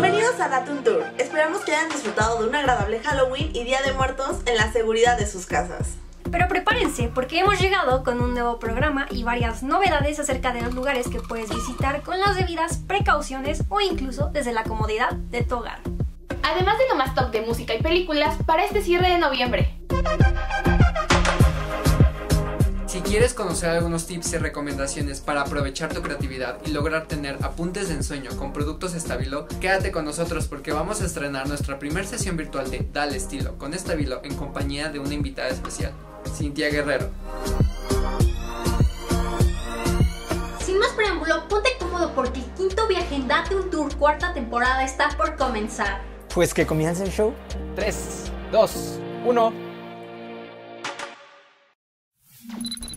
Bienvenidos a Datum Tour. Esperamos que hayan disfrutado de un agradable Halloween y Día de Muertos en la seguridad de sus casas. Pero prepárense porque hemos llegado con un nuevo programa y varias novedades acerca de los lugares que puedes visitar con las debidas precauciones o incluso desde la comodidad de tu hogar. Además de lo más top de música y películas para este cierre de noviembre. Si quieres conocer algunos tips y recomendaciones para aprovechar tu creatividad y lograr tener apuntes de ensueño con productos Estabilo, quédate con nosotros porque vamos a estrenar nuestra primera sesión virtual de Dale Estilo con Estabilo en compañía de una invitada especial, Cintia Guerrero. Sin más preámbulo, ponte cómodo porque el quinto viaje en Date un Tour cuarta temporada está por comenzar. Pues que comience el show. 3, 2, 1. you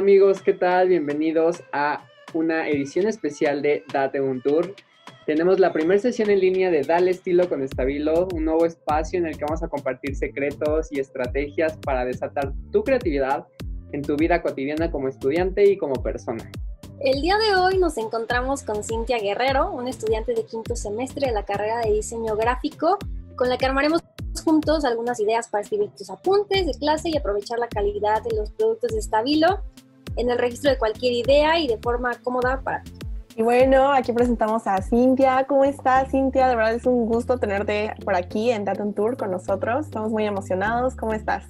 amigos, ¿qué tal? Bienvenidos a una edición especial de Date un Tour. Tenemos la primera sesión en línea de Dale Estilo con Estabilo, un nuevo espacio en el que vamos a compartir secretos y estrategias para desatar tu creatividad en tu vida cotidiana como estudiante y como persona. El día de hoy nos encontramos con Cintia Guerrero, una estudiante de quinto semestre de la carrera de diseño gráfico, con la que armaremos juntos algunas ideas para escribir tus apuntes de clase y aprovechar la calidad de los productos de Estabilo en el registro de cualquier idea y de forma cómoda para ti. Y bueno, aquí presentamos a Cintia. ¿Cómo estás, Cintia? De verdad es un gusto tenerte por aquí en Datum Tour con nosotros. Estamos muy emocionados. ¿Cómo estás?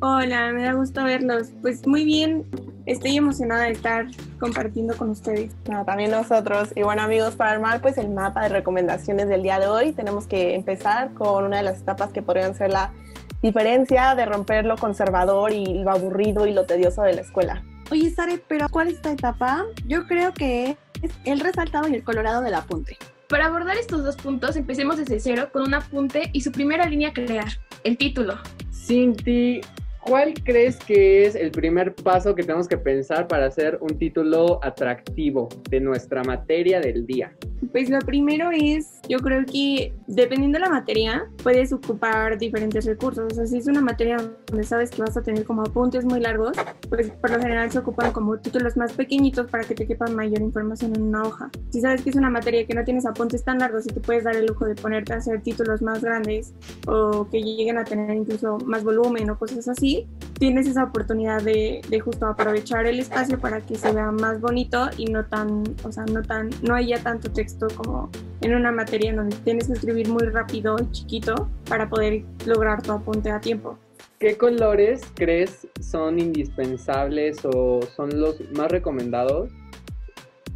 Hola, me da gusto verlos. Pues muy bien, estoy emocionada de estar compartiendo con ustedes. No, también nosotros. Y bueno, amigos, para armar pues el mapa de recomendaciones del día de hoy, tenemos que empezar con una de las etapas que podrían ser la diferencia de romper lo conservador y lo aburrido y lo tedioso de la escuela. Oye, Sare, pero ¿cuál es esta etapa? Yo creo que es el resaltado y el colorado del apunte. Para abordar estos dos puntos, empecemos desde cero con un apunte y su primera línea a crear, el título. Cinti, ¿cuál crees que es el primer paso que tenemos que pensar para hacer un título atractivo de nuestra materia del día? Pues lo primero es, yo creo que dependiendo de la materia, puedes ocupar diferentes recursos. O sea, si es una materia donde sabes que vas a tener como apuntes muy largos, pues por lo general se ocupan como títulos más pequeñitos para que te quepa mayor información en una hoja. Si sabes que es una materia que no tienes apuntes tan largos y te puedes dar el lujo de ponerte a hacer títulos más grandes o que lleguen a tener incluso más volumen o cosas así, tienes esa oportunidad de, de justo aprovechar el espacio para que se vea más bonito y no tan, o sea, no tan, no haya tanto texto como en una materia en donde tienes que escribir muy rápido y chiquito para poder lograr tu apunte a tiempo. ¿Qué colores crees son indispensables o son los más recomendados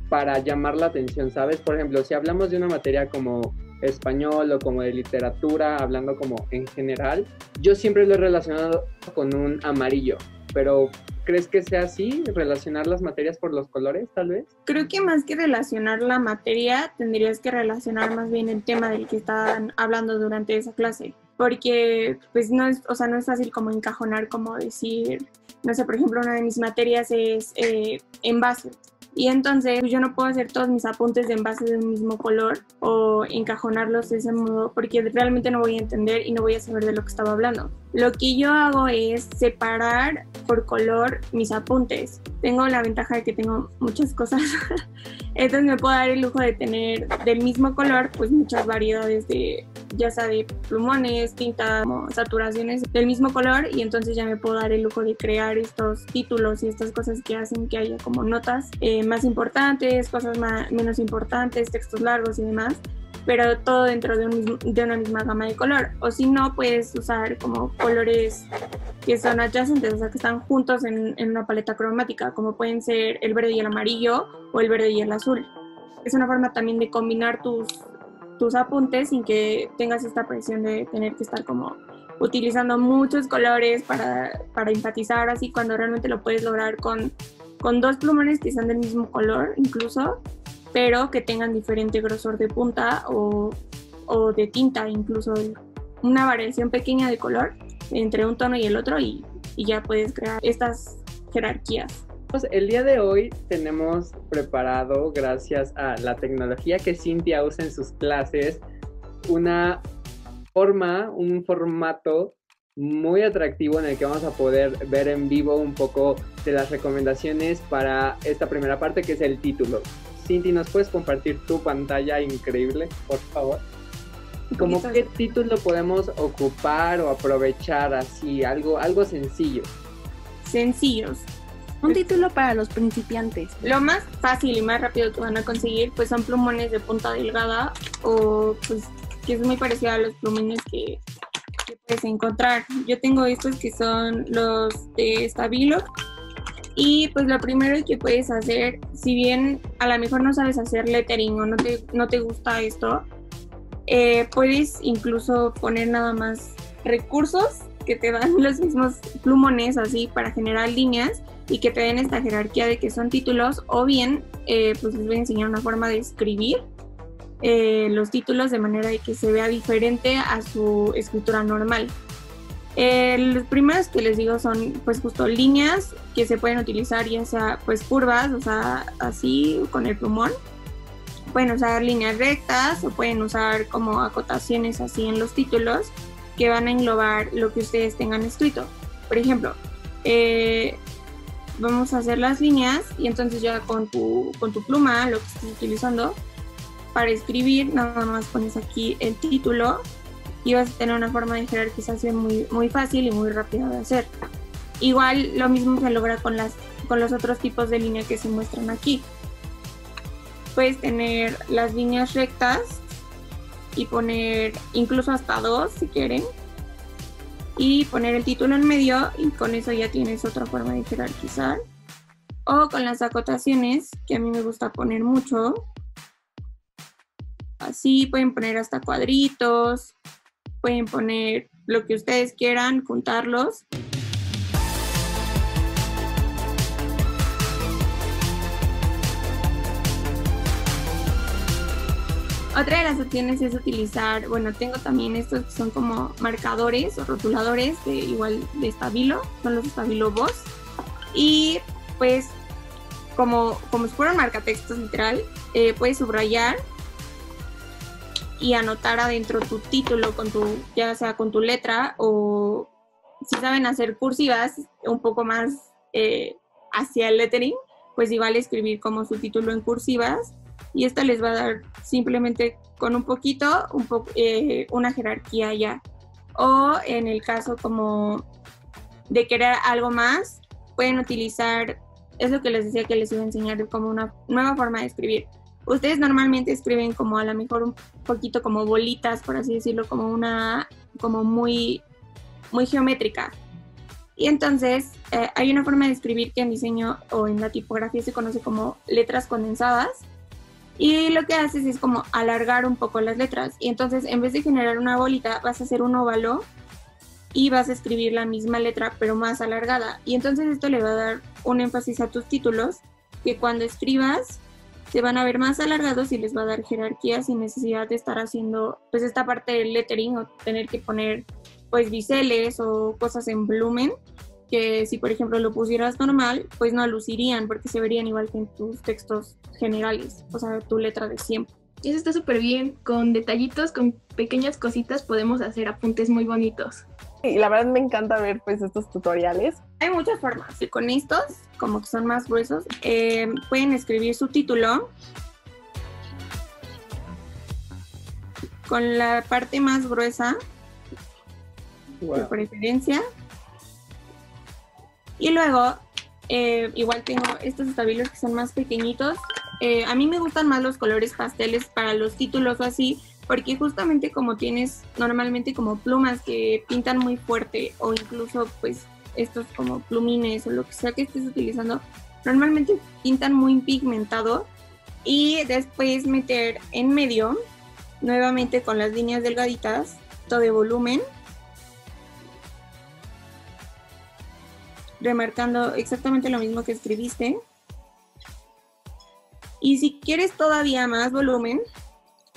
para llamar la atención? ¿Sabes? Por ejemplo, si hablamos de una materia como español o como de literatura, hablando como en general, yo siempre lo he relacionado con un amarillo, pero ¿crees que sea así? ¿Relacionar las materias por los colores, tal vez? Creo que más que relacionar la materia, tendrías que relacionar más bien el tema del que están hablando durante esa clase. Porque, pues, no es, o sea, no es fácil como encajonar, como decir, no sé, por ejemplo, una de mis materias es eh, envase. Y entonces pues, yo no puedo hacer todos mis apuntes de envase de un mismo color o encajonarlos de ese modo porque realmente no voy a entender y no voy a saber de lo que estaba hablando. Lo que yo hago es separar por color mis apuntes. Tengo la ventaja de que tengo muchas cosas, entonces me puedo dar el lujo de tener del mismo color pues muchas variedades de ya sea de plumones, tintas, saturaciones del mismo color y entonces ya me puedo dar el lujo de crear estos títulos y estas cosas que hacen que haya como notas eh, más importantes, cosas más, menos importantes, textos largos y demás pero todo dentro de, un de, una misma gama de color. O si no, puedes usar como colores que son adyacentes, o sea, que están juntos en, en, una paleta cromática, como pueden ser el verde y el amarillo o el verde y el azul. Es una forma también de combinar tus, tus apuntes sin que tengas esta presión de tener que estar como utilizando muchos colores para, para enfatizar así cuando realmente lo puedes lograr con, con dos plumones que sean del mismo color incluso pero que tengan diferente grosor de punta o, o de tinta, incluso una variación pequeña de color entre un tono y el otro y, ya puedes crear estas jerarquías. Pues el día de hoy tenemos preparado, gracias a la tecnología que Cintia usa en sus clases, una forma, un formato muy atractivo en el que vamos a poder ver en vivo un poco de las recomendaciones para esta primera parte que es el título. Cinti, ¿nos puedes compartir tu pantalla increíble, por favor? ¿Cómo qué título podemos ocupar o aprovechar así? Algo, algo sencillo. Sencillos. Un título para los principiantes. Lo más fácil y más rápido que van a conseguir pues son plumones de punta delgada o pues que es muy parecido a los plumones que, que puedes encontrar. Yo tengo estos que son los de Stabilo y pues lo primero que puedes hacer, si bien a lo mejor no sabes hacer lettering o no te, no te gusta esto, eh, puedes incluso poner nada más recursos que te dan los mismos plumones así para generar líneas y que te den esta jerarquía de que son títulos o bien eh, pues les voy a enseñar una forma de escribir eh, los títulos de manera de que se vea diferente a su escritura normal. Eh, los primeros que les digo son pues justo líneas que se pueden utilizar ya sea pues curvas, o sea, así con el plumón. Pueden usar líneas rectas o pueden usar como acotaciones así en los títulos que van a englobar lo que ustedes tengan escrito. Por ejemplo, eh, vamos a hacer las líneas y entonces ya con tu, con tu pluma, lo que estés utilizando, para escribir nada más pones aquí el título y vas a tener una forma de jerarquización muy, muy fácil y muy rápida de hacer. Igual lo mismo se logra con, las, con los otros tipos de línea que se muestran aquí. Puedes tener las líneas rectas y poner incluso hasta dos si quieren. Y poner el título en medio y con eso ya tienes otra forma de jerarquizar. O con las acotaciones, que a mí me gusta poner mucho. Así pueden poner hasta cuadritos, pueden poner lo que ustedes quieran, juntarlos. Otra de las opciones es utilizar, bueno, tengo también estos que son como marcadores o rotuladores de igual de estabilo, son los estabilo Boss. Y pues como, como si marcatextos literal, eh, puedes subrayar y anotar adentro tu título con tu, ya sea con tu letra o si saben hacer cursivas un poco más eh, hacia el lettering, pues igual escribir como su título en cursivas y esto les va a dar simplemente con un poquito un eh, una jerarquía ya. O en el caso como de querer algo más, pueden utilizar, es lo que les decía que les iba a enseñar como una nueva forma de escribir ustedes normalmente escriben como a lo mejor un poquito como bolitas, por así decirlo, como una, como muy, muy geométrica. Y entonces eh, hay una forma de escribir que en diseño o en la tipografía se conoce como letras condensadas. Y lo que haces es como alargar un poco las letras. Y entonces en vez de generar una bolita, vas a hacer un óvalo y vas a escribir la misma letra pero más alargada. Y entonces esto le va a dar un énfasis a tus títulos que cuando escribas se van a ver más alargados y les va a dar jerarquía sin necesidad de estar haciendo pues esta parte del lettering o tener que poner pues biseles o cosas en volumen que si por ejemplo lo pusieras normal pues no lucirían porque se verían igual que en tus textos generales, o sea, tu letra de siempre. Eso está súper bien, con detallitos, con pequeñas cositas podemos hacer apuntes muy bonitos. Y la verdad me encanta ver pues estos tutoriales. Hay muchas formas. Con estos, como que son más gruesos, eh, pueden escribir su título con la parte más gruesa de preferencia. Y luego, eh, igual tengo estos estabilos que son más pequeñitos. Eh, a mí me gustan más los colores pasteles para los títulos o así, porque justamente como tienes normalmente como plumas que pintan muy fuerte o incluso pues estos como plumines o lo que sea que estés utilizando, normalmente pintan muy pigmentado y después meter en medio nuevamente con las líneas delgaditas, todo de volumen remarcando exactamente lo mismo que escribiste. Y si quieres todavía más volumen,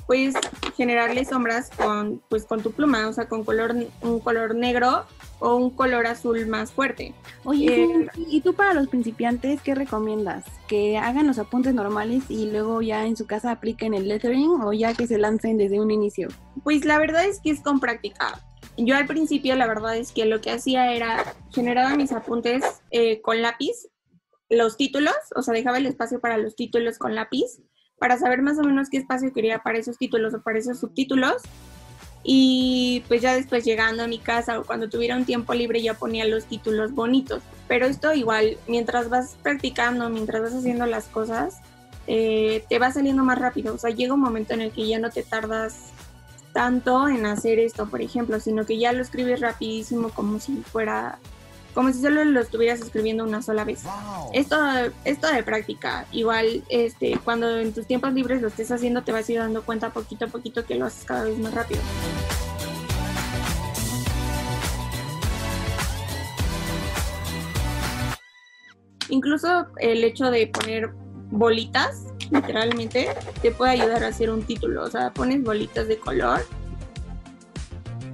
puedes generarle sombras con, pues, con tu pluma, o sea, con color, un color negro o un color azul más fuerte. Oye, Eh, ¿y tú para los principiantes qué recomiendas? ¿Que hagan los apuntes normales y luego ya en su casa apliquen el lettering o ya que se lancen desde un inicio? Pues la verdad es que es con práctica. Yo al principio la verdad es que lo que hacía era generaba mis apuntes eh, con lápiz, los títulos, o sea, dejaba el espacio para los títulos con lápiz, para saber más o menos qué espacio quería para esos títulos o para esos subtítulos. Y pues ya después llegando a mi casa o cuando tuviera un tiempo libre ya ponía los títulos bonitos. Pero esto igual, mientras vas practicando, mientras vas haciendo las cosas, eh, te va saliendo más rápido. O sea, llega un momento en el que ya no te tardas tanto en hacer esto, por ejemplo, sino que ya lo escribes rapidísimo como si fuera, como si solo lo estuvieras escribiendo una sola vez. Esto, esto de práctica, igual, este, cuando en tus tiempos libres lo estés haciendo, te vas a ir dando cuenta poquito a poquito que lo haces cada vez más rápido. Incluso el hecho de poner bolitas, literalmente, te puede ayudar a hacer un título. O sea, pones bolitas de color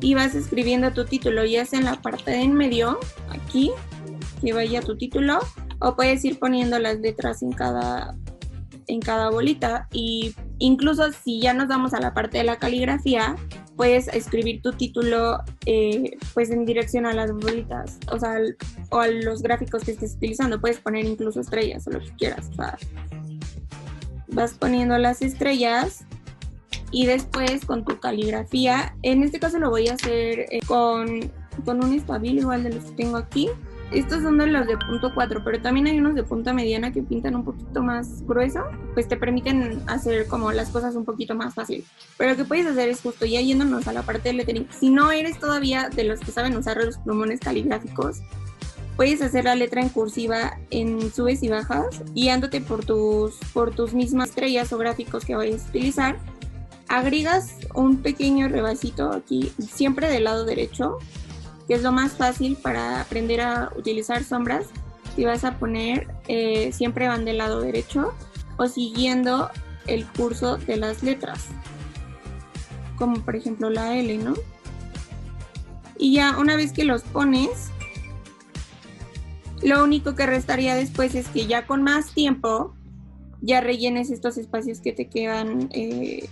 y vas escribiendo tu título, ya sea en la parte de en medio, aquí, que vaya tu título, o puedes ir poniendo las letras en cada, en cada bolita. Y incluso si ya nos vamos a la parte de la caligrafía, puedes escribir tu título eh, pues en dirección a las bolitas, o sea, al- o a los gráficos que estés utilizando. Puedes poner incluso estrellas o lo que quieras. O sea, vas poniendo las estrellas y después con tu caligrafía, en este caso lo voy a hacer eh, con, con un estabilo igual de los que tengo aquí. Estos son de los de punto 4, pero también hay unos de punta mediana que pintan un poquito más grueso, pues te permiten hacer como las cosas un poquito más fácil. Pero lo que puedes hacer es justo ya yéndonos a la parte del lettering. Si no eres todavía de los que saben usar los plumones caligráficos, puedes hacer la letra en cursiva en subes y bajas, guiándote por tus, por tus mismas estrellas o gráficos que vayas a utilizar. Agregas un pequeño rebasito aquí, siempre del lado derecho, que es lo más fácil para aprender a utilizar sombras. Si vas a poner, eh, siempre van del lado derecho o siguiendo el curso de las letras, como por ejemplo la L, ¿no? Y ya una vez que los pones, lo único que restaría después es que ya con más tiempo ya rellenes estos espacios que te quedan eh,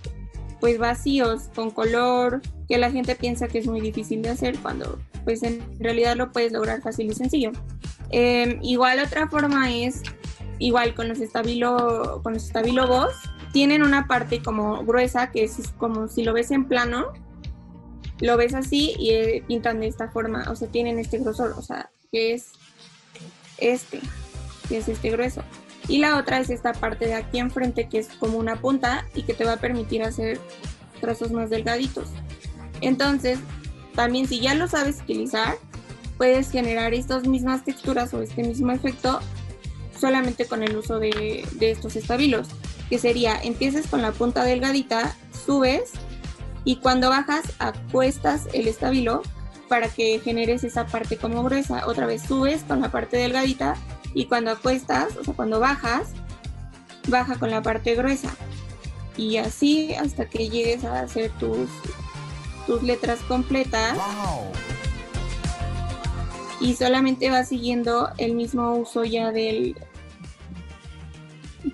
pues vacíos con color que la gente piensa que es muy difícil de hacer cuando pues en realidad lo puedes lograr fácil y sencillo. Eh, igual otra forma es igual con los estabilo con los estabilo voz tienen una parte como gruesa que es como si lo ves en plano lo ves así y eh, pintan de esta forma o sea tienen este grosor o sea que es este que es este grueso y la otra es esta parte de aquí enfrente que es como una punta y que te va a permitir hacer trazos más delgaditos. Entonces, también si ya lo sabes utilizar, puedes generar estas mismas texturas o este mismo efecto solamente con el uso de, de estos estabilos, que sería, empiezas con la punta delgadita, subes y cuando bajas acuestas el estabilo para que generes esa parte como gruesa. Otra vez subes con la parte delgadita y cuando acuestas, o sea, cuando bajas, baja con la parte gruesa. Y así hasta que llegues a hacer tus, tus letras completas. Y solamente vas siguiendo el mismo uso ya del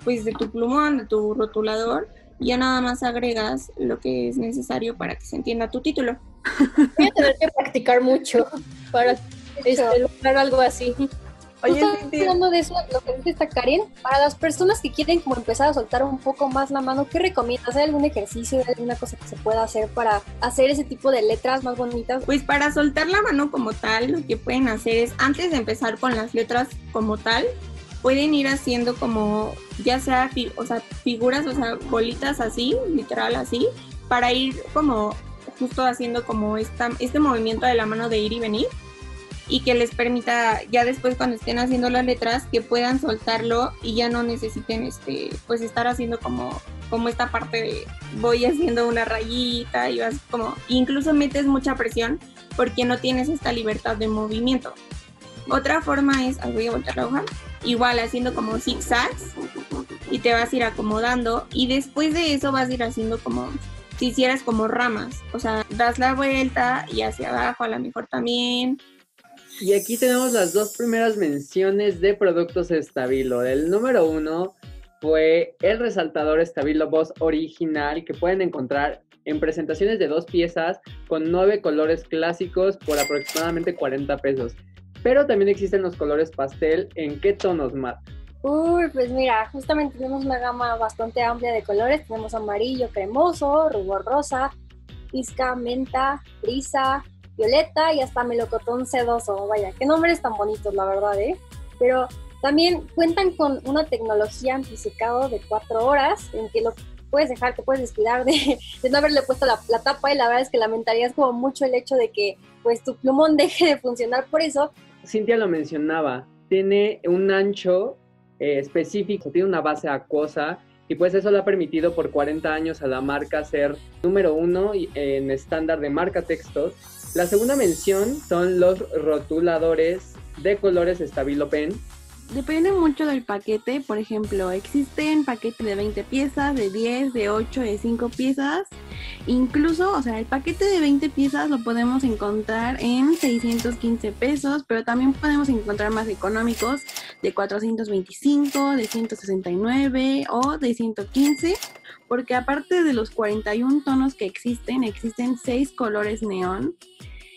pues de tu plumón, de tu rotulador, ya nada más agregas lo que es necesario para que se entienda tu título. Voy a tener que practicar mucho para este, lograr algo así. Oye, Justo hablando de eso, lo que dice esta Karen, para las personas que quieren como empezar a soltar un poco más la mano, ¿qué recomiendas? ¿Hay algún ejercicio, alguna cosa que se pueda hacer para hacer ese tipo de letras más bonitas? Pues para soltar la mano como tal, lo que pueden hacer es, antes de empezar con las letras como tal, pueden ir haciendo como, ya sea, fi- o sea, figuras, o sea, bolitas así, literal así, para ir como justo haciendo como esta, este movimiento de la mano de ir y venir y que les permita ya después cuando estén haciendo las letras que puedan soltarlo y ya no necesiten este pues estar haciendo como como esta parte de voy haciendo una rayita y vas como incluso metes mucha presión porque no tienes esta libertad de movimiento. Otra forma es, voy a voltear la hoja, igual haciendo como zigzags y te vas a ir acomodando y después de eso vas a ir haciendo como si hicieras como ramas, o sea, das la vuelta y hacia abajo a lo mejor también. Y aquí tenemos las dos primeras menciones de productos Stabilo. El número uno fue el resaltador Stabilo Boss original que pueden encontrar en presentaciones de dos piezas con nueve colores clásicos por aproximadamente 40 pesos. Pero también existen los colores pastel. ¿En qué tonos, Matt? Uy, pues mira, justamente tenemos una gama bastante amplia de colores. Tenemos amarillo cremoso, rubor rosa, pizca, menta, brisa, violeta y hasta melocotón sedoso. Vaya, qué nombres tan bonitos, la verdad, ¿eh? Pero también cuentan con una tecnología antisecado de cuatro horas en que lo puedes dejar, te puedes descuidar de, de no haberle puesto la, tapa y la verdad es que lamentarías como mucho el hecho de que pues tu plumón deje de funcionar por eso. Cintia lo mencionaba, tiene un ancho eh, específico, tiene una base acuosa y pues eso le ha permitido por 40 años a la marca ser número uno en estándar de marca textos. La segunda mención son los rotuladores de colores Stabilo Pen. Depende mucho del paquete, por ejemplo, existen paquetes de 20 piezas, de 10, de 8, de 5 piezas. Incluso, o sea, el paquete de 20 piezas lo podemos encontrar en 615 pesos, pero también podemos encontrar más económicos de 425, de 169 o de 115, porque aparte de los 41 tonos que existen, existen 6 colores neón.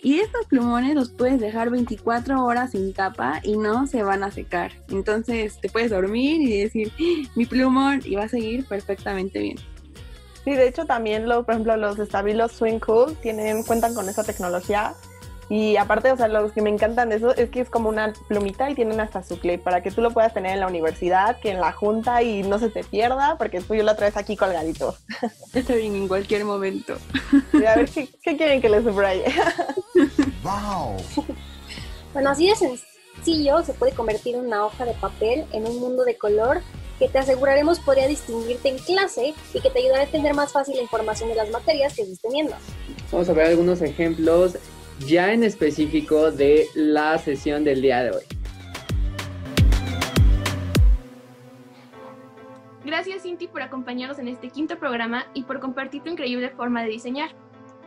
Y estos plumones los puedes dejar 24 horas sin tapa y no se van a secar. Entonces te puedes dormir y decir, "Ah, mi plumón, y va a seguir perfectamente bien. Sí, de hecho también, lo, por ejemplo, los estabilos Swing Cool tienen, cuentan con esa tecnología. Y aparte, o sea, los que me encantan de eso es que es como una plumita y tienen hasta su clip para que tú lo puedas tener en la universidad, que en la junta y no se te pierda, porque tú yo lo traes aquí colgadito. Está bien en cualquier momento. Y a ver, ¿qué, qué quieren que les subraye? ¡Wow! Bueno, así de sencillo se puede convertir una hoja de papel en un mundo de color que te aseguraremos podría distinguirte en clase y que te ayudará a entender más fácil la información de las materias que estés teniendo. Vamos a ver algunos ejemplos ya en específico de la sesión del día de hoy. Gracias Cinti por acompañarnos en este quinto programa y por compartir tu increíble forma de diseñar.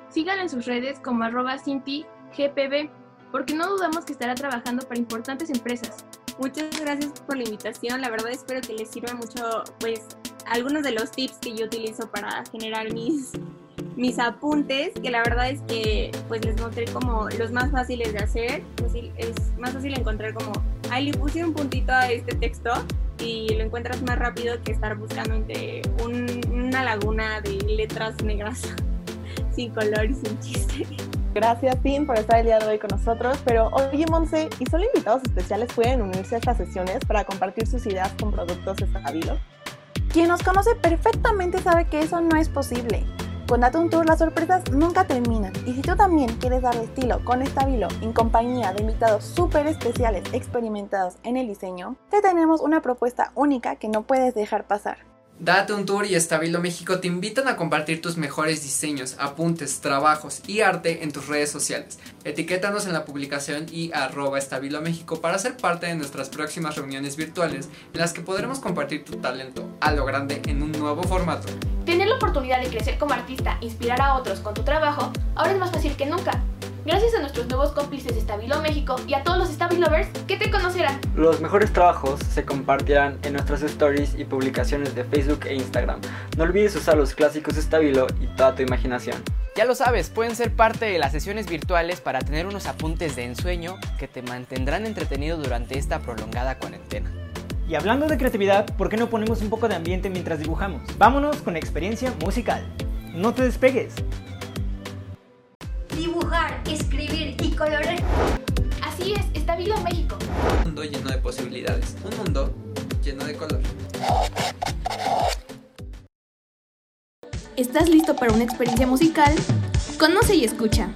Síganla en sus redes como arroba CintiGPB, porque no dudamos que estará trabajando para importantes empresas. Muchas gracias por la invitación. La verdad espero que les sirva mucho, pues, algunos de los tips que yo utilizo para generar mis, mis apuntes, que la verdad es que, pues, les mostré como los más fáciles de hacer. Fácil- Es más fácil encontrar como, ahí le puse un puntito a este texto y lo encuentras más rápido que estar buscando entre un- una laguna de letras negras sin color y sin chiste. Gracias, Tim, por estar el día de hoy con nosotros. Pero oye, Monse, ¿y solo invitados especiales pueden unirse a estas sesiones para compartir sus ideas con productos estabilos? Quien nos conoce perfectamente sabe que eso no es posible. Con un Tour las sorpresas nunca terminan y si tú también quieres darle estilo con Estabilo en compañía de invitados súper especiales experimentados en el diseño, te tenemos una propuesta única que no puedes dejar pasar. Date un tour y Estabilo México te invitan a compartir tus mejores diseños, apuntes, trabajos y arte en tus redes sociales. Etiquétanos en la publicación y arroba Estabilo México para ser parte de nuestras próximas reuniones virtuales en las que podremos compartir tu talento a lo grande en un nuevo formato. Tener la oportunidad de crecer como artista, inspirar a otros con tu trabajo, ahora es más fácil que nunca. Gracias a nuestros nuevos cómplices de Estabilo México y a todos los Stabilovers que te conocerán. Los mejores trabajos se compartirán en nuestras stories y publicaciones de Facebook e Instagram. No olvides usar los clásicos Stabilo y toda tu imaginación. Ya lo sabes, pueden ser parte de las sesiones virtuales para tener unos apuntes de ensueño que te mantendrán entretenido durante esta prolongada cuarentena. Y hablando de creatividad, ¿por qué no ponemos un poco de ambiente mientras dibujamos? Vámonos con experiencia musical. No te despegues. Así es, Estabilo México. Un mundo lleno de posibilidades, un mundo lleno de color. ¿Estás listo para una experiencia musical? Conoce y escucha.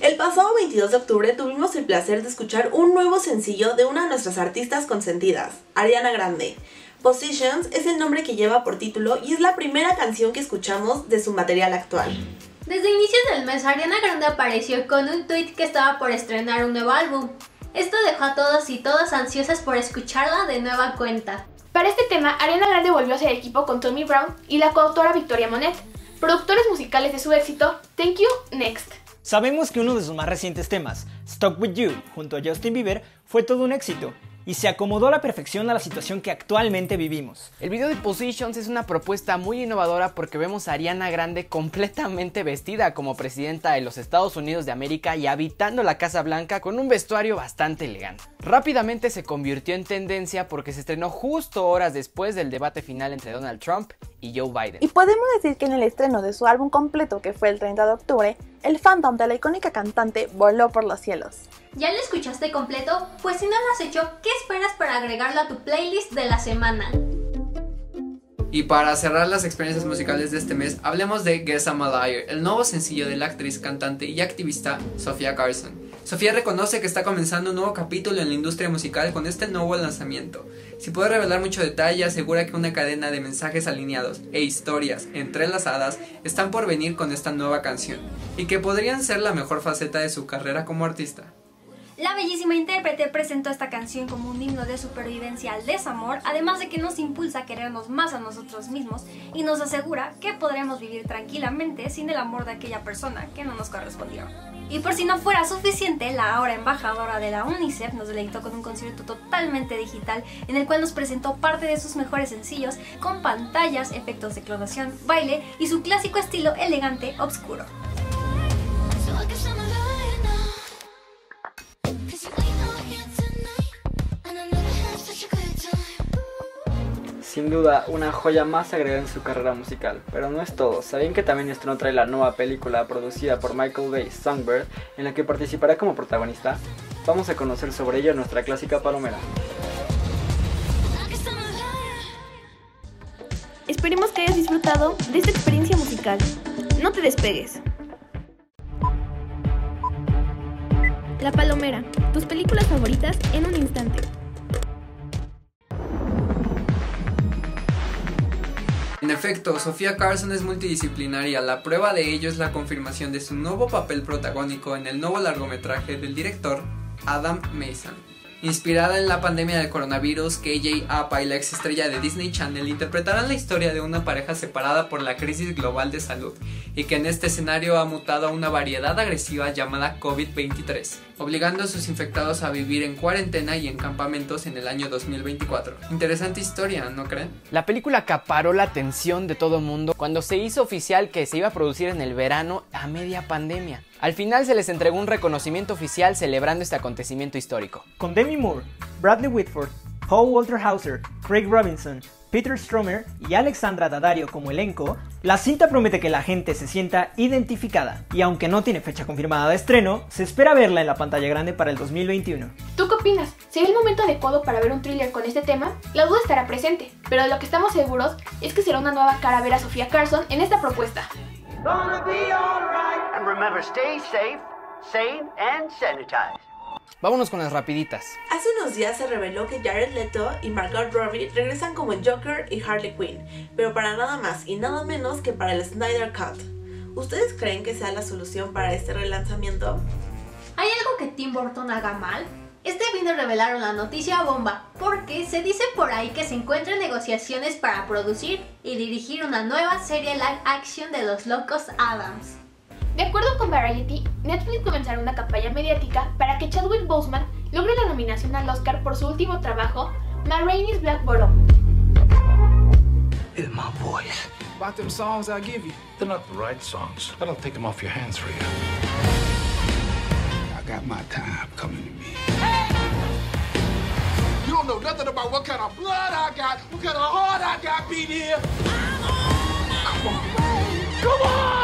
El pasado 22 de octubre tuvimos el placer de escuchar un nuevo sencillo de una de nuestras artistas consentidas, Ariana Grande. Positions es el nombre que lleva por título y es la primera canción que escuchamos de su material actual. Desde inicios del mes, Ariana Grande apareció con un tweet que estaba por estrenar un nuevo álbum. Esto dejó a todos y todas ansiosas por escucharla de nueva cuenta. Para este tema, Ariana Grande volvió a hacer equipo con Tommy Brown y la coautora Victoria Monet, productores musicales de su éxito Thank You Next. Sabemos que uno de sus más recientes temas, Stuck With You, junto a Justin Bieber, fue todo un éxito y se acomodó a la perfección a la situación que actualmente vivimos. El video de Positions es una propuesta muy innovadora porque vemos a Ariana Grande completamente vestida como presidenta de los Estados Unidos de América y habitando la Casa Blanca con un vestuario bastante elegante. Rápidamente se convirtió en tendencia porque se estrenó justo horas después del debate final entre Donald Trump y Joe Biden. Y podemos decir que en el estreno de su álbum completo, que fue el 30 de octubre, el fandom de la icónica cantante voló por los cielos. ¿Ya lo escuchaste completo? Pues si no lo has hecho, ¿qué esperas para agregarlo a tu playlist de la semana? Y para cerrar las experiencias musicales de este mes, hablemos de Guess I'm a Liar, el nuevo sencillo de la actriz, cantante y activista Sofía Carson. Sofía reconoce que está comenzando un nuevo capítulo en la industria musical con este nuevo lanzamiento. Si puede revelar mucho detalle, asegura que una cadena de mensajes alineados e historias entrelazadas están por venir con esta nueva canción, y que podrían ser la mejor faceta de su carrera como artista. La bellísima intérprete presentó esta canción como un himno de supervivencia al desamor, además de que nos impulsa a querernos más a nosotros mismos y nos asegura que podremos vivir tranquilamente sin el amor de aquella persona que no nos correspondió. Y por si no fuera suficiente, la ahora embajadora de la UNICEF nos deleitó con un concierto totalmente digital en el cual nos presentó parte de sus mejores sencillos con pantallas, efectos de clonación, baile y su clásico estilo elegante obscuro. Sin duda, una joya más agregada en su carrera musical. Pero no es todo. ¿Sabían que también estrenó trae la nueva película producida por Michael Bay, Songbird, en la que participará como protagonista? Vamos a conocer sobre ello nuestra clásica palomera. Esperemos que hayas disfrutado de esta experiencia musical. No te despegues. La Palomera, tus películas favoritas en un instante. En efecto, Sofía Carson es multidisciplinaria. La prueba de ello es la confirmación de su nuevo papel protagónico en el nuevo largometraje del director Adam Mason. Inspirada en la pandemia del coronavirus, KJ Apa y la ex estrella de Disney Channel interpretarán la historia de una pareja separada por la crisis global de salud y que en este escenario ha mutado a una variedad agresiva llamada COVID-23, obligando a sus infectados a vivir en cuarentena y en campamentos en el año 2024. Interesante historia, ¿no creen? La película acaparó la atención de todo el mundo cuando se hizo oficial que se iba a producir en el verano a media pandemia. Al final se les entregó un reconocimiento oficial celebrando este acontecimiento histórico. Con Demi Moore, Bradley Whitford, Paul Walter Hauser, Craig Robinson, Peter Stromer y Alexandra Daddario como elenco, la cinta promete que la gente se sienta identificada y aunque no tiene fecha confirmada de estreno, se espera verla en la pantalla grande para el 2021. ¿Tú qué opinas? ¿Sería el momento adecuado para ver un thriller con este tema? La duda estará presente, pero de lo que estamos seguros es que será una nueva cara ver a Sofía Carson en esta propuesta. And remember, stay safe, sane, and sanitize. Vámonos con las rapiditas. Hace unos días se reveló que Jared Leto y Margot Robbie regresan como el Joker y Harley Quinn, pero para nada más y nada menos que para el Snyder Cut. ¿Ustedes creen que sea la solución para este relanzamiento? ¿Hay algo que Tim Burton haga mal? Este vino revelaron la noticia bomba, porque se dice por ahí que se encuentran negociaciones para producir y dirigir una nueva serie live action de los locos Adams. De acuerdo con Variety, Netflix comenzará una campaña mediática para que Chadwick Boseman logre la nominación al Oscar por su último trabajo, Ma Rainey's Black Bottom. is my voice. About them songs I give you, they're not the right songs. That'll take them off your hands for you. I got my time coming to me. Don't know nothing about what kind of blood I got, what kind of heart I got beat here. Come on. Come on!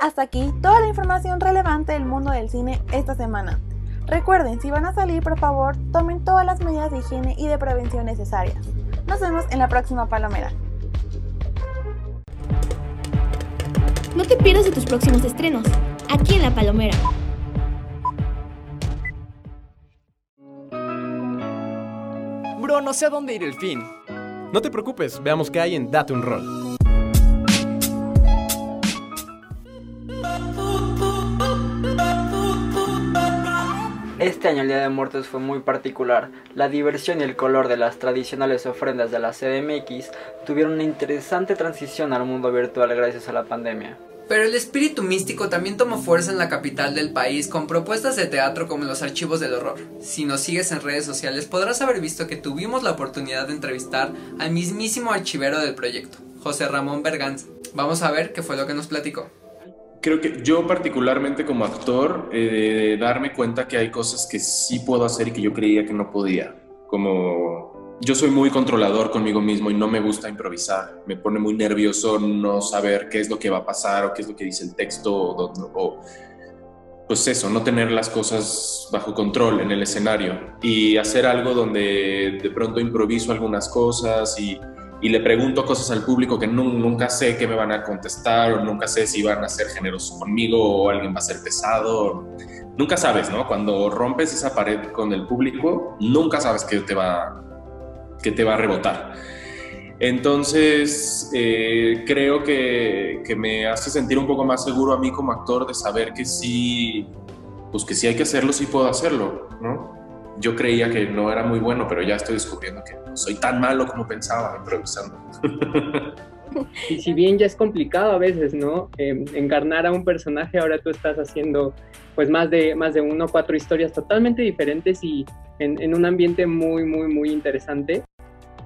Hasta aquí toda la información relevante del mundo del cine esta semana. Recuerden, si van a salir, por favor, tomen todas las medidas de higiene y de prevención necesarias. Nos vemos en la próxima Palomera. No te pierdas de tus próximos estrenos, aquí en La Palomera. Bro, no sé a dónde ir el fin. No te preocupes, veamos qué hay en Date un Rol. Este año el Día de Muertos fue muy particular. La diversión y el color de las tradicionales ofrendas de la CDMX tuvieron una interesante transición al mundo virtual gracias a la pandemia. Pero el espíritu místico también tomó fuerza en la capital del país con propuestas de teatro como los archivos del horror. Si nos sigues en redes sociales podrás haber visto que tuvimos la oportunidad de entrevistar al mismísimo archivero del proyecto, José Ramón Berganza. Vamos a ver qué fue lo que nos platicó creo que yo particularmente como actor, eh, darme cuenta que hay cosas que sí puedo hacer y que yo creía que no podía. Como yo soy muy controlador conmigo mismo y no me gusta improvisar. Me pone muy nervioso no saber qué es lo que va a pasar o qué es lo que dice el texto o, o pues eso, no tener las cosas bajo control en el escenario y hacer algo donde de pronto improviso algunas cosas y y le pregunto cosas al público que nunca sé qué me van a contestar o nunca sé si van a ser generosos conmigo o alguien va a ser pesado. Nunca sabes, ¿no? Cuando rompes esa pared con el público, nunca sabes qué te va, qué te va a rebotar. Entonces, eh, creo que, que, me hace sentir un poco más seguro a mí como actor de saber que sí, pues que sí hay que hacerlo, sí puedo hacerlo, ¿no? Yo creía que no era muy bueno, pero ya estoy descubriendo que no soy tan malo como pensaba improvisando. Y si bien ya es complicado a veces, ¿no? Eh, encarnar a un personaje, ahora tú estás haciendo pues más de, más de uno o cuatro historias totalmente diferentes y en, un ambiente muy, muy, muy interesante.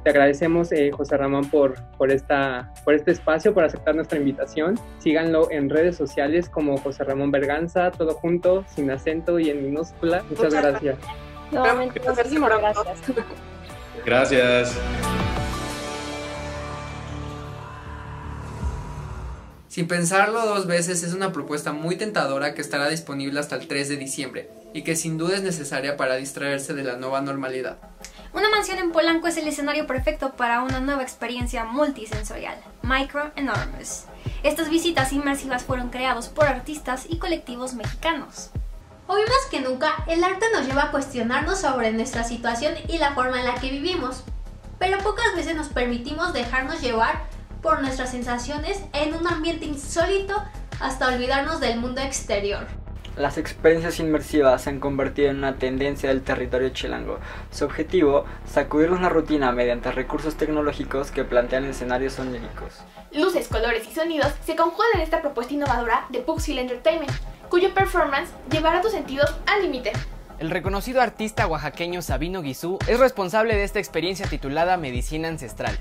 Te agradecemos, eh, José Ramón, por, por, esta, por este espacio, por aceptar nuestra invitación. Síganlo en redes sociales como José Ramón Berganza, todo junto, sin acento y en minúscula. Muchas, gracias. Nuevamente, muchísimas gracias. Gracias. Sin pensarlo dos veces es una propuesta muy tentadora que estará disponible hasta el 3 de diciembre y que sin duda es necesaria para distraerse de la nueva normalidad. Una mansión en Polanco es el escenario perfecto para una nueva experiencia multisensorial, Micro Enormous. Estas visitas inmersivas fueron creados por artistas y colectivos mexicanos. Hoy más que nunca, el arte nos lleva a cuestionarnos sobre nuestra situación y la forma en la que vivimos, pero pocas veces nos permitimos dejarnos llevar por nuestras sensaciones en un ambiente insólito hasta olvidarnos del mundo exterior. Las experiencias inmersivas se han convertido en una tendencia del territorio chilango. Su objetivo, sacudirnos la rutina mediante recursos tecnológicos que plantean escenarios oníricos. Luces, colores y sonidos se conjugan en esta propuesta innovadora de Puxil Entertainment, cuyo performance llevará tus sentidos al límite. El reconocido artista oaxaqueño Sabino Guizú es responsable de esta experiencia titulada Medicina Ancestral.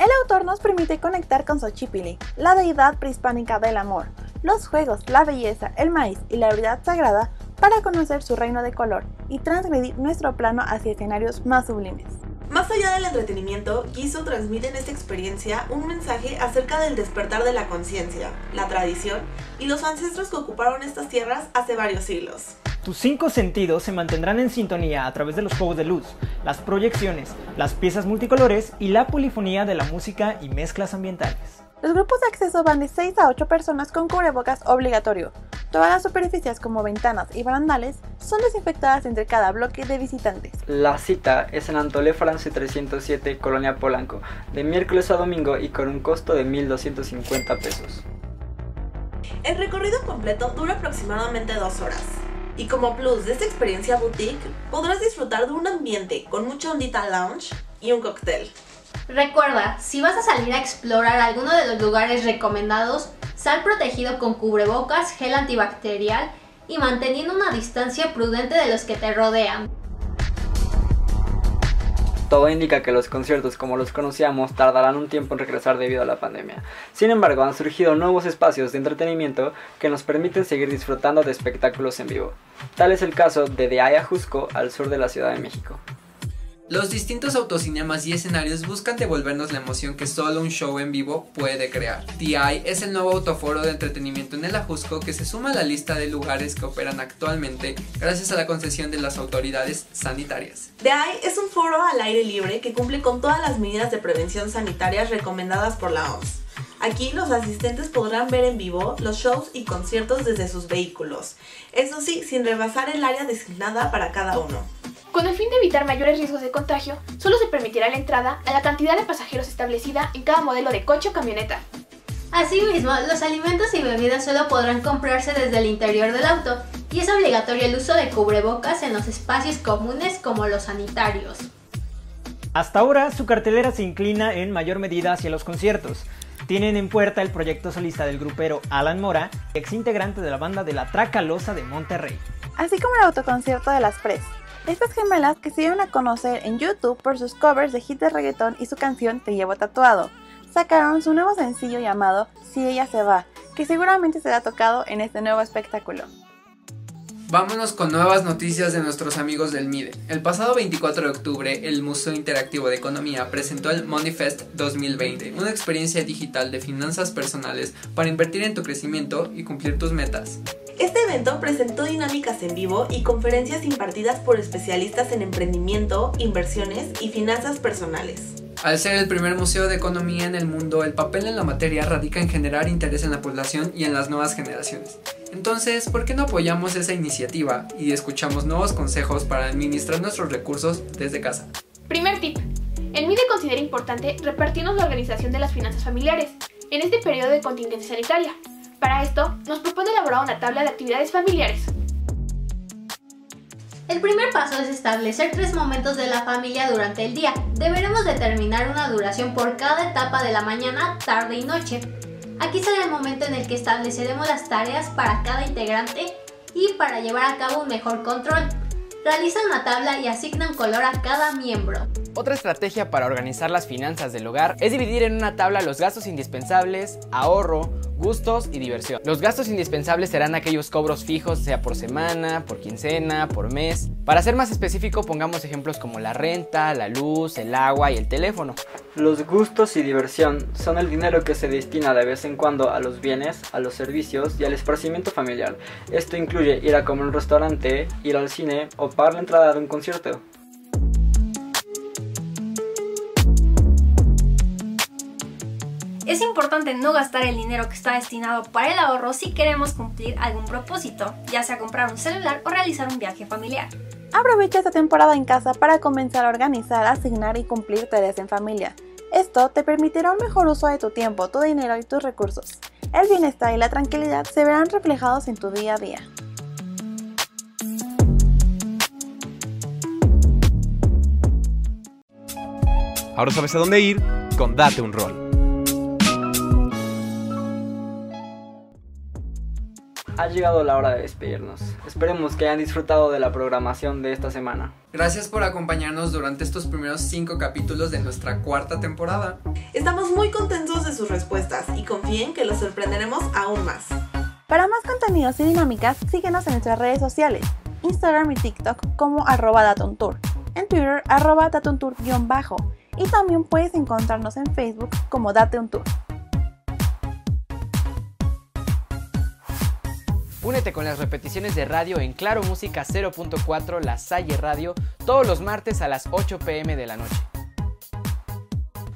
El autor nos permite conectar con Xochipilli, la deidad prehispánica del amor, los juegos, la belleza, el maíz y la verdad sagrada para conocer su reino de color y transgredir nuestro plano hacia escenarios más sublimes. Más allá del entretenimiento, Gizu transmite en esta experiencia un mensaje acerca del despertar de la conciencia, la tradición y los ancestros que ocuparon estas tierras hace varios siglos. Tus cinco sentidos se mantendrán en sintonía a través de los juegos de luz, las proyecciones, las piezas multicolores y la polifonía de la música y mezclas ambientales. Los grupos de acceso van de 6 a 8 personas con cubrebocas obligatorio. Todas las superficies como ventanas y barandales son desinfectadas entre cada bloque de visitantes. La cita es en Antolé France 307, Colonia Polanco, de miércoles a domingo y con un costo de 1.250 pesos. El recorrido completo dura aproximadamente dos horas. Y como plus de esta experiencia boutique, podrás disfrutar de un ambiente con mucha ondita lounge y un cóctel. Recuerda, si vas a salir a explorar alguno de los lugares recomendados, sal protegido con cubrebocas, gel antibacterial y manteniendo una distancia prudente de los que te rodean. Todo indica que los conciertos como los conocíamos tardarán un tiempo en regresar debido a la pandemia. Sin embargo, han surgido nuevos espacios de entretenimiento que nos permiten seguir disfrutando de espectáculos en vivo. Tal es el caso de Ayajusco al sur de la Ciudad de México. Los distintos autocinemas y escenarios buscan devolvernos la emoción que solo un show en vivo puede crear. TI es el nuevo autoforo de entretenimiento en el Ajusco que se suma a la lista de lugares que operan actualmente gracias a la concesión de las autoridades sanitarias. TI es un foro al aire libre que cumple con todas las medidas de prevención sanitarias recomendadas por la OMS. Aquí los asistentes podrán ver en vivo los shows y conciertos desde sus vehículos, eso sí, sin rebasar el área designada para cada uno. Con el fin de evitar mayores riesgos de contagio, solo se permitirá la entrada a la cantidad de pasajeros establecida en cada modelo de coche o camioneta. Asimismo, los alimentos y bebidas solo podrán comprarse desde el interior del auto y es obligatorio el uso de cubrebocas en los espacios comunes como los sanitarios. Hasta ahora, su cartelera se inclina en mayor medida hacia los conciertos. Tienen en puerta el proyecto solista del grupero Alan Mora, ex integrante de la banda de la Tracalosa de Monterrey. Así como el autoconcierto de las Pres, estas gemelas que se dieron a conocer en YouTube por sus covers de hit de reggaetón y su canción Te llevo tatuado, sacaron su nuevo sencillo llamado Si ella se va, que seguramente será tocado en este nuevo espectáculo. Vámonos con nuevas noticias de nuestros amigos del MIDE. El pasado 24 de octubre, el Museo Interactivo de Economía presentó el Moneyfest 2020, una experiencia digital de finanzas personales para invertir en tu crecimiento y cumplir tus metas. Este evento presentó dinámicas en vivo y conferencias impartidas por especialistas en emprendimiento, inversiones y finanzas personales. Al ser el primer museo de economía en el mundo, el papel en la materia radica en generar interés en la población y en las nuevas generaciones. Entonces, ¿por qué no apoyamos esa iniciativa y escuchamos nuevos consejos para administrar nuestros recursos desde casa? Primer tip. El MIDE considera importante repartirnos la organización de las finanzas familiares en este periodo de contingencia sanitaria. Para esto, nos propone elaborar una tabla de actividades familiares, el primer paso es establecer tres momentos de la familia durante el día. Deberemos determinar una duración por cada etapa de la mañana, tarde y noche. Aquí será el momento en el que estableceremos las tareas para cada integrante y para llevar a cabo un mejor control. Realiza una tabla y asigna un color a cada miembro. Otra estrategia para organizar las finanzas del hogar es dividir en una tabla los gastos indispensables, ahorro, gustos y diversión. Los gastos indispensables serán aquellos cobros fijos, sea por semana, por quincena, por mes. Para ser más específico, pongamos ejemplos como la renta, la luz, el agua y el teléfono. Los gustos y diversión son el dinero que se destina de vez en cuando a los bienes, a los servicios y al esparcimiento familiar. Esto incluye ir a comer un restaurante, ir al cine o pagar la entrada de un concierto. Es importante no gastar el dinero que está destinado para el ahorro si queremos cumplir algún propósito, ya sea comprar un celular o realizar un viaje familiar. Aprovecha esta temporada en casa para comenzar a organizar, asignar y cumplir tareas en familia. Esto te permitirá un mejor uso de tu tiempo, tu dinero y tus recursos. El bienestar y la tranquilidad se verán reflejados en tu día a día. Ahora sabes a dónde ir con Date un Rol. Ha llegado la hora de despedirnos. Esperemos que hayan disfrutado de la programación de esta semana. Gracias por acompañarnos durante estos primeros 5 capítulos de nuestra cuarta temporada. Estamos muy contentos de sus respuestas y confíen que los sorprenderemos aún más. Para más contenidos y dinámicas, síguenos en nuestras redes sociales, Instagram y TikTok como arroba datontour, en Twitter arroba datontour-bajo y también puedes encontrarnos en Facebook como Date un Tour. Únete con las repeticiones de radio en Claro Música 0.4 La Salle Radio todos los martes a las 8 pm de la noche.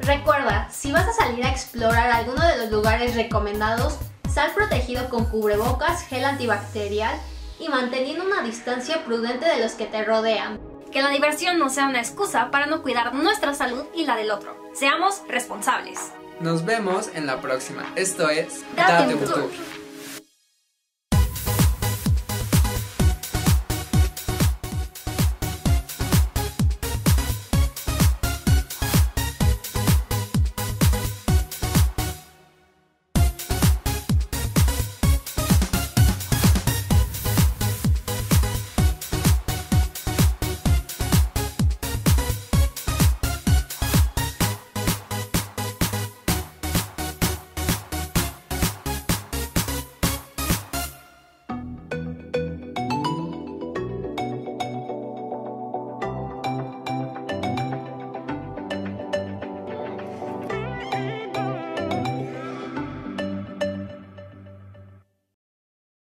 Recuerda, si vas a salir a explorar alguno de los lugares recomendados, sal protegido con cubrebocas, gel antibacterial y manteniendo una distancia prudente de los que te rodean. Que la diversión no sea una excusa para no cuidar nuestra salud y la del otro. Seamos responsables. Nos vemos en la próxima. Esto es Date Date un un Tour. Tour.